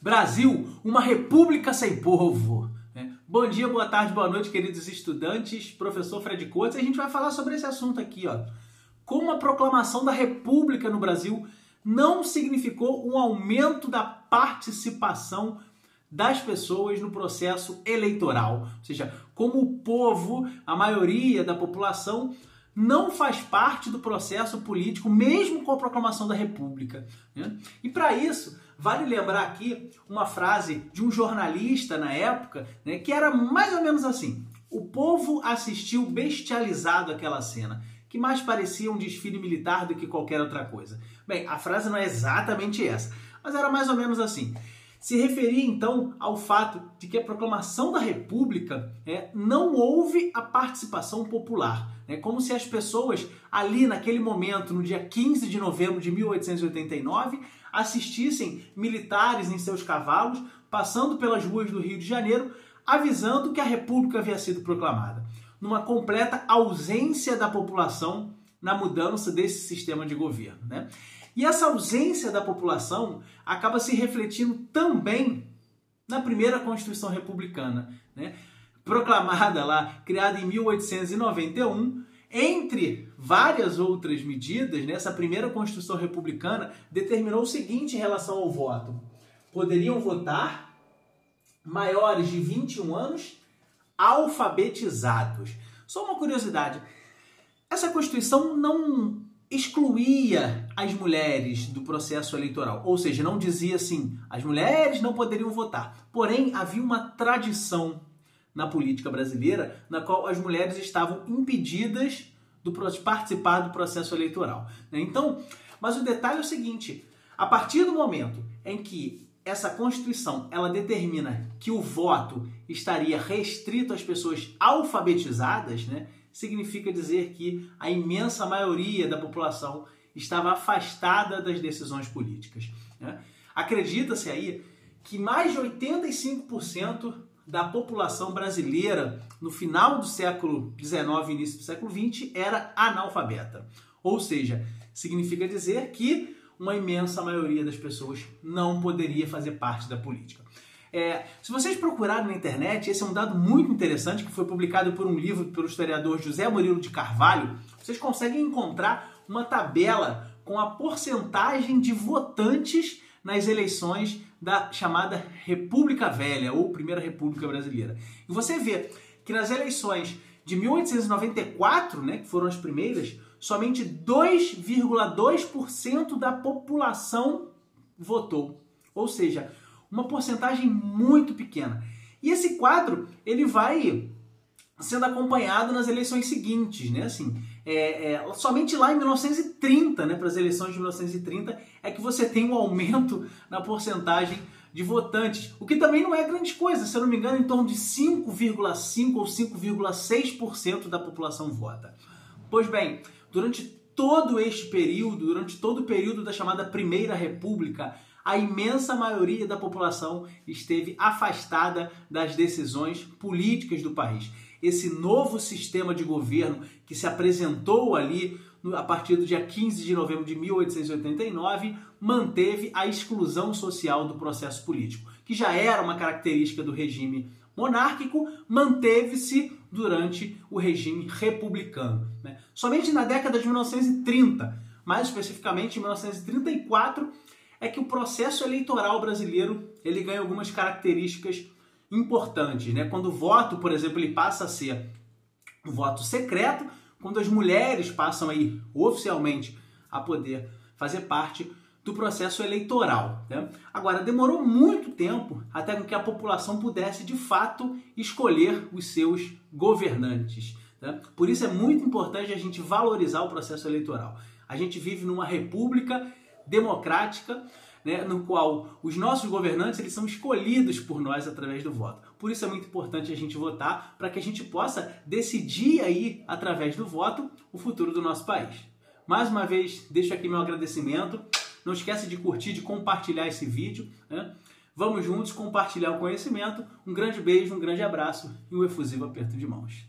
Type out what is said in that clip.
Brasil, uma república sem povo. Né? Bom dia, boa tarde, boa noite, queridos estudantes. Professor Fred Coates, a gente vai falar sobre esse assunto aqui, ó. Como a proclamação da república no Brasil não significou um aumento da participação das pessoas no processo eleitoral. Ou seja, como o povo, a maioria da população, não faz parte do processo político, mesmo com a proclamação da República. Né? E para isso, vale lembrar aqui uma frase de um jornalista na época, né, que era mais ou menos assim: O povo assistiu bestializado aquela cena, que mais parecia um desfile militar do que qualquer outra coisa. Bem, a frase não é exatamente essa, mas era mais ou menos assim se referia então ao fato de que a proclamação da República é, não houve a participação popular. É como se as pessoas ali naquele momento, no dia 15 de novembro de 1889, assistissem militares em seus cavalos passando pelas ruas do Rio de Janeiro, avisando que a República havia sido proclamada, numa completa ausência da população na mudança desse sistema de governo. Né? E essa ausência da população acaba se refletindo também na primeira Constituição Republicana, né? proclamada lá, criada em 1891, entre várias outras medidas, né, essa primeira Constituição Republicana determinou o seguinte em relação ao voto: poderiam votar maiores de 21 anos alfabetizados. Só uma curiosidade: essa Constituição não excluía as mulheres do processo eleitoral, ou seja, não dizia assim, as mulheres não poderiam votar. Porém, havia uma tradição na política brasileira na qual as mulheres estavam impedidas de participar do processo eleitoral. Né? Então, mas o detalhe é o seguinte: a partir do momento em que essa Constituição ela determina que o voto estaria restrito às pessoas alfabetizadas, né? Significa dizer que a imensa maioria da população estava afastada das decisões políticas. Né? Acredita-se aí que mais de 85% da população brasileira no final do século XIX e início do século XX era analfabeta. Ou seja, significa dizer que uma imensa maioria das pessoas não poderia fazer parte da política. É, se vocês procurarem na internet, esse é um dado muito interessante que foi publicado por um livro pelo historiador José Murilo de Carvalho. Vocês conseguem encontrar uma tabela com a porcentagem de votantes nas eleições da chamada República Velha ou Primeira República Brasileira. E você vê que nas eleições de 1894, né, que foram as primeiras, somente 2,2% da população votou. Ou seja, uma porcentagem muito pequena. E esse quadro ele vai sendo acompanhado nas eleições seguintes, né? Assim, é, é, somente lá em 1930, né, para as eleições de 1930, é que você tem um aumento na porcentagem de votantes, o que também não é grande coisa, se eu não me engano, em torno de 5,5 ou 5,6% da população vota. Pois bem, durante todo este período, durante todo o período da chamada Primeira República, a imensa maioria da população esteve afastada das decisões políticas do país. Esse novo sistema de governo que se apresentou ali a partir do dia 15 de novembro de 1889 manteve a exclusão social do processo político, que já era uma característica do regime monárquico, manteve-se durante o regime republicano. Né? Somente na década de 1930, mais especificamente em 1934, é que o processo eleitoral brasileiro ele ganha algumas características importantes, né? Quando o voto, por exemplo, ele passa a ser um voto secreto, quando as mulheres passam aí oficialmente a poder fazer parte do processo eleitoral. Né? Agora, demorou muito tempo até que a população pudesse de fato escolher os seus governantes. Né? Por isso é muito importante a gente valorizar o processo eleitoral. A gente vive numa república democrática, né, no qual os nossos governantes eles são escolhidos por nós através do voto. Por isso é muito importante a gente votar para que a gente possa decidir aí através do voto o futuro do nosso país. Mais uma vez, deixo aqui meu agradecimento. Não esquece de curtir, de compartilhar esse vídeo. Né? Vamos juntos compartilhar o conhecimento. Um grande beijo, um grande abraço e um efusivo aperto de mãos.